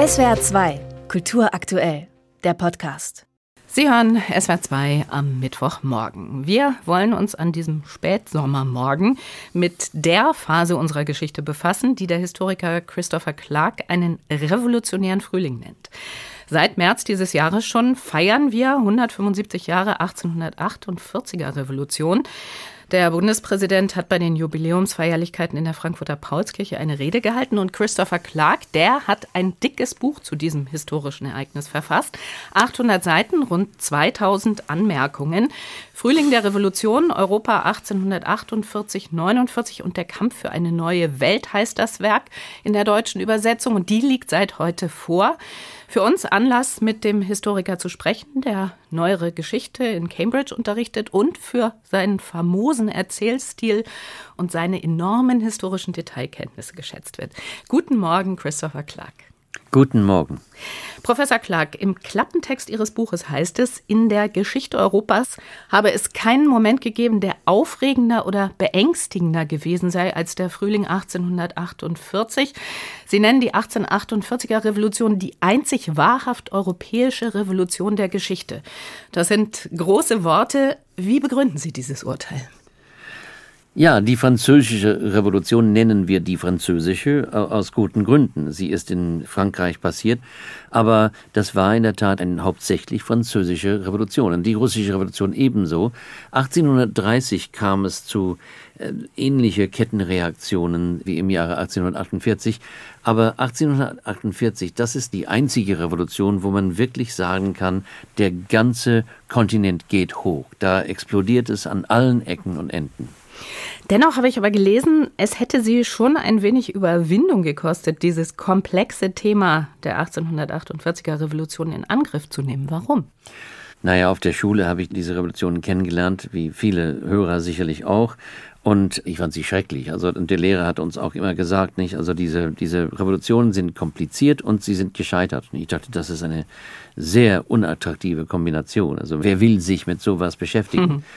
SWR 2, Kultur aktuell, der Podcast. Sie hören SWR 2 am Mittwochmorgen. Wir wollen uns an diesem Spätsommermorgen mit der Phase unserer Geschichte befassen, die der Historiker Christopher Clark einen revolutionären Frühling nennt. Seit März dieses Jahres schon feiern wir 175 Jahre 1848er Revolution. Der Bundespräsident hat bei den Jubiläumsfeierlichkeiten in der Frankfurter Paulskirche eine Rede gehalten und Christopher Clark, der hat ein dickes Buch zu diesem historischen Ereignis verfasst. 800 Seiten, rund 2000 Anmerkungen. Frühling der Revolution, Europa 1848, 49 und der Kampf für eine neue Welt heißt das Werk in der deutschen Übersetzung und die liegt seit heute vor. Für uns Anlass, mit dem Historiker zu sprechen, der neuere Geschichte in Cambridge unterrichtet und für seinen famosen Erzählstil und seine enormen historischen Detailkenntnisse geschätzt wird. Guten Morgen, Christopher Clark. Guten Morgen. Professor Clark, im Klappentext Ihres Buches heißt es, in der Geschichte Europas habe es keinen Moment gegeben, der aufregender oder beängstigender gewesen sei als der Frühling 1848. Sie nennen die 1848er Revolution die einzig wahrhaft europäische Revolution der Geschichte. Das sind große Worte. Wie begründen Sie dieses Urteil? Ja, die französische Revolution nennen wir die französische aus guten Gründen. Sie ist in Frankreich passiert, aber das war in der Tat eine hauptsächlich französische Revolution und die russische Revolution ebenso. 1830 kam es zu äh, ähnliche Kettenreaktionen wie im Jahre 1848, aber 1848, das ist die einzige Revolution, wo man wirklich sagen kann, der ganze Kontinent geht hoch. Da explodiert es an allen Ecken und Enden. Dennoch habe ich aber gelesen, es hätte sie schon ein wenig Überwindung gekostet, dieses komplexe Thema der 1848er Revolution in Angriff zu nehmen. Warum? Naja, auf der Schule habe ich diese Revolution kennengelernt, wie viele Hörer sicherlich auch. Und ich fand sie schrecklich. Also, und der Lehrer hat uns auch immer gesagt, nicht? Also, diese, diese Revolutionen sind kompliziert und sie sind gescheitert. Und ich dachte, das ist eine sehr unattraktive Kombination. Also, wer will sich mit sowas beschäftigen? Mhm.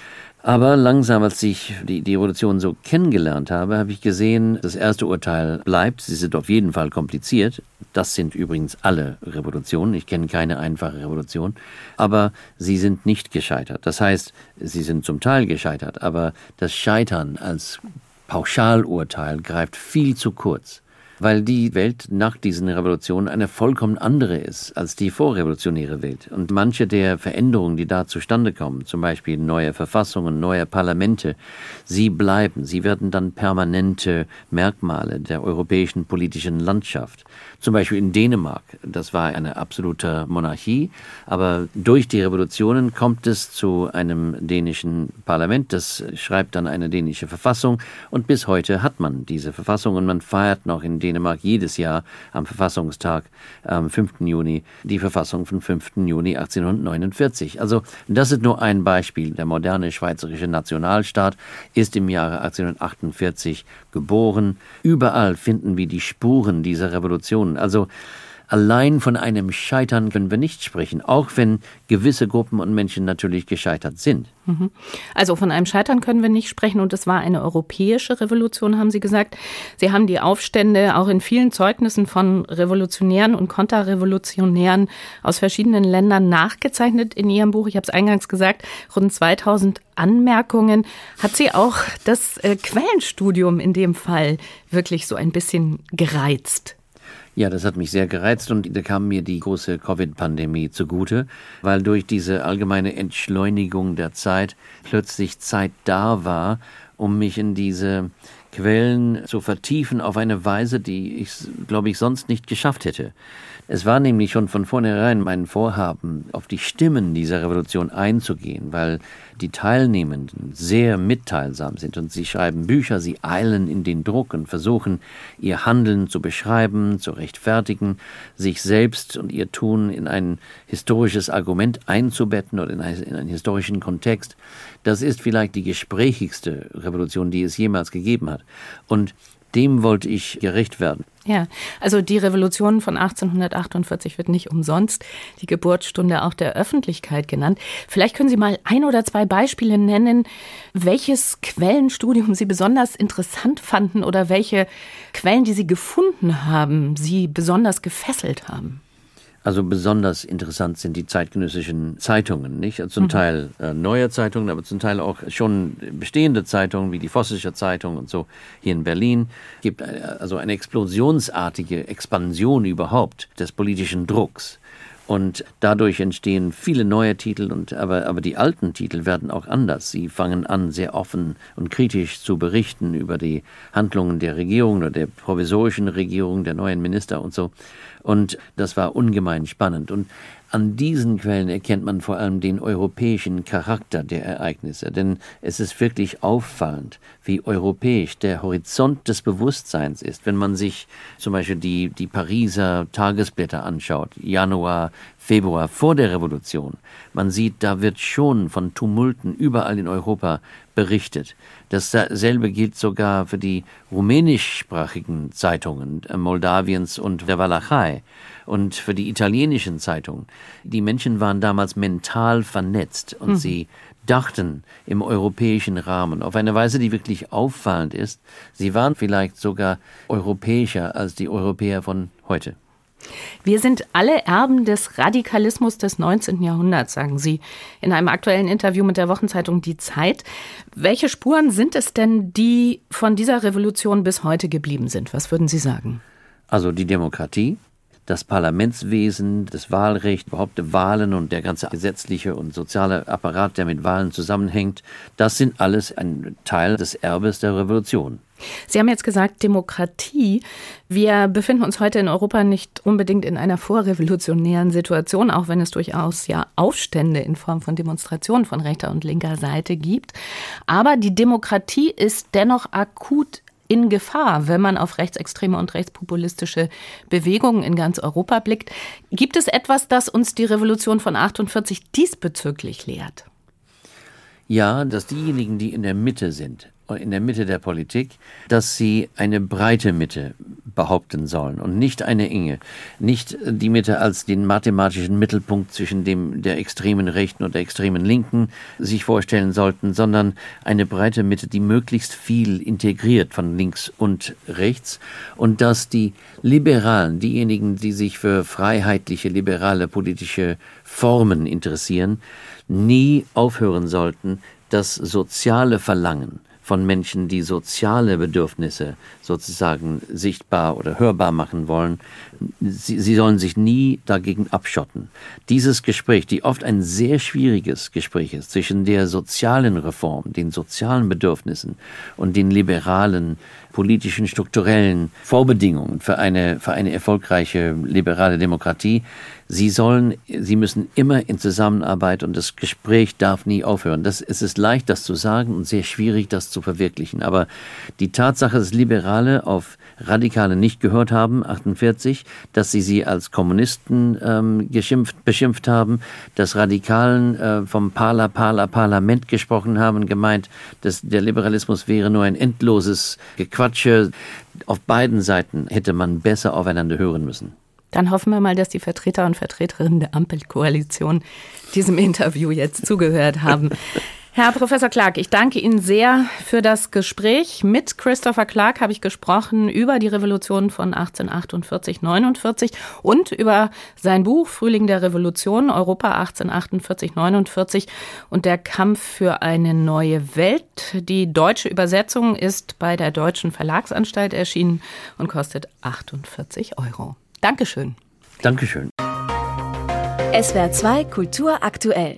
Aber langsam, als ich die, die Revolution so kennengelernt habe, habe ich gesehen, das erste Urteil bleibt. Sie sind auf jeden Fall kompliziert. Das sind übrigens alle Revolutionen. Ich kenne keine einfache Revolution. Aber sie sind nicht gescheitert. Das heißt, sie sind zum Teil gescheitert. Aber das Scheitern als Pauschalurteil greift viel zu kurz weil die Welt nach diesen Revolutionen eine vollkommen andere ist als die vorrevolutionäre Welt. Und manche der Veränderungen, die da zustande kommen, zum Beispiel neue Verfassungen, neue Parlamente, sie bleiben, sie werden dann permanente Merkmale der europäischen politischen Landschaft. Zum Beispiel in Dänemark, das war eine absolute Monarchie, aber durch die Revolutionen kommt es zu einem dänischen Parlament, das schreibt dann eine dänische Verfassung. Und bis heute hat man diese Verfassung und man feiert noch in Dänemark jedes Jahr am Verfassungstag am 5. Juni die Verfassung vom 5. Juni 1849. Also das ist nur ein Beispiel. Der moderne schweizerische Nationalstaat ist im Jahre 1848 geboren. Überall finden wir die Spuren dieser Revolution. Also Allein von einem Scheitern können wir nicht sprechen, auch wenn gewisse Gruppen und Menschen natürlich gescheitert sind. Mhm. Also von einem Scheitern können wir nicht sprechen und es war eine europäische Revolution, haben Sie gesagt. Sie haben die Aufstände auch in vielen Zeugnissen von Revolutionären und Konterrevolutionären aus verschiedenen Ländern nachgezeichnet in Ihrem Buch. Ich habe es eingangs gesagt, rund 2000 Anmerkungen. Hat Sie auch das äh, Quellenstudium in dem Fall wirklich so ein bisschen gereizt? Ja, das hat mich sehr gereizt und da kam mir die große Covid-Pandemie zugute, weil durch diese allgemeine Entschleunigung der Zeit plötzlich Zeit da war, um mich in diese Quellen zu vertiefen auf eine Weise, die ich, glaube ich, sonst nicht geschafft hätte. Es war nämlich schon von vornherein mein Vorhaben, auf die Stimmen dieser Revolution einzugehen, weil die Teilnehmenden sehr mitteilsam sind und sie schreiben Bücher, sie eilen in den Druck und versuchen, ihr Handeln zu beschreiben, zu rechtfertigen, sich selbst und ihr Tun in ein historisches Argument einzubetten oder in einen historischen Kontext. Das ist vielleicht die gesprächigste Revolution, die es jemals gegeben hat. Und dem wollte ich gerecht werden. Ja, also die Revolution von 1848 wird nicht umsonst die Geburtsstunde auch der Öffentlichkeit genannt. Vielleicht können Sie mal ein oder zwei Beispiele nennen, welches Quellenstudium Sie besonders interessant fanden oder welche Quellen, die Sie gefunden haben, Sie besonders gefesselt haben. Also besonders interessant sind die zeitgenössischen Zeitungen, nicht? Zum mhm. Teil äh, neue Zeitungen, aber zum Teil auch schon bestehende Zeitungen wie die Vossische Zeitung und so hier in Berlin. Es gibt äh, also eine explosionsartige Expansion überhaupt des politischen Drucks. Und dadurch entstehen viele neue Titel, und, aber, aber die alten Titel werden auch anders. Sie fangen an, sehr offen und kritisch zu berichten über die Handlungen der Regierung oder der provisorischen Regierung, der neuen Minister und so. Und das war ungemein spannend. Und an diesen Quellen erkennt man vor allem den europäischen Charakter der Ereignisse, denn es ist wirklich auffallend, wie europäisch der Horizont des Bewusstseins ist, wenn man sich zum Beispiel die, die Pariser Tagesblätter anschaut, Januar, Februar vor der Revolution. Man sieht, da wird schon von Tumulten überall in Europa berichtet. Dasselbe gilt sogar für die rumänischsprachigen Zeitungen äh, Moldawiens und der Walachei und für die italienischen Zeitungen. Die Menschen waren damals mental vernetzt und mhm. sie dachten im europäischen Rahmen auf eine Weise, die wirklich auffallend ist. Sie waren vielleicht sogar europäischer als die Europäer von heute. Wir sind alle Erben des Radikalismus des 19. Jahrhunderts, sagen Sie in einem aktuellen Interview mit der Wochenzeitung Die Zeit. Welche Spuren sind es denn, die von dieser Revolution bis heute geblieben sind? Was würden Sie sagen? Also die Demokratie, das Parlamentswesen, das Wahlrecht, überhaupt Wahlen und der ganze gesetzliche und soziale Apparat, der mit Wahlen zusammenhängt, das sind alles ein Teil des Erbes der Revolution. Sie haben jetzt gesagt Demokratie. Wir befinden uns heute in Europa nicht unbedingt in einer vorrevolutionären Situation, auch wenn es durchaus ja Aufstände in Form von Demonstrationen von rechter und linker Seite gibt. Aber die Demokratie ist dennoch akut in Gefahr, wenn man auf rechtsextreme und rechtspopulistische Bewegungen in ganz Europa blickt. Gibt es etwas, das uns die Revolution von 48 diesbezüglich lehrt? Ja, dass diejenigen, die in der Mitte sind, in der Mitte der Politik, dass sie eine breite Mitte behaupten sollen und nicht eine enge. Nicht die Mitte als den mathematischen Mittelpunkt zwischen dem der extremen Rechten und der extremen Linken sich vorstellen sollten, sondern eine breite Mitte, die möglichst viel integriert von links und rechts und dass die Liberalen, diejenigen, die sich für freiheitliche, liberale politische Formen interessieren, nie aufhören sollten, das soziale Verlangen von Menschen, die soziale Bedürfnisse sozusagen sichtbar oder hörbar machen wollen. Sie, sie sollen sich nie dagegen abschotten. Dieses Gespräch, die oft ein sehr schwieriges Gespräch ist zwischen der sozialen Reform, den sozialen Bedürfnissen und den liberalen politischen, strukturellen Vorbedingungen für eine, für eine erfolgreiche liberale Demokratie. Sie sollen, sie müssen immer in Zusammenarbeit und das Gespräch darf nie aufhören. Das, es ist leicht, das zu sagen und sehr schwierig, das zu verwirklichen. Aber die Tatsache, dass Liberale auf Radikale nicht gehört haben, 48, dass sie sie als Kommunisten ähm, geschimpft, beschimpft haben, dass Radikalen äh, vom Parla, Parla, Parlament gesprochen haben, gemeint, dass der Liberalismus wäre nur ein endloses Gequatsche. Auf beiden Seiten hätte man besser aufeinander hören müssen. Dann hoffen wir mal, dass die Vertreter und Vertreterinnen der Ampelkoalition diesem Interview jetzt zugehört haben. Herr Professor Clark, ich danke Ihnen sehr für das Gespräch. Mit Christopher Clark habe ich gesprochen über die Revolution von 1848, 49 und über sein Buch Frühling der Revolution, Europa 1848, 49 und der Kampf für eine neue Welt. Die deutsche Übersetzung ist bei der Deutschen Verlagsanstalt erschienen und kostet 48 Euro. Dankeschön. Dankeschön. SWR 2 Kultur aktuell.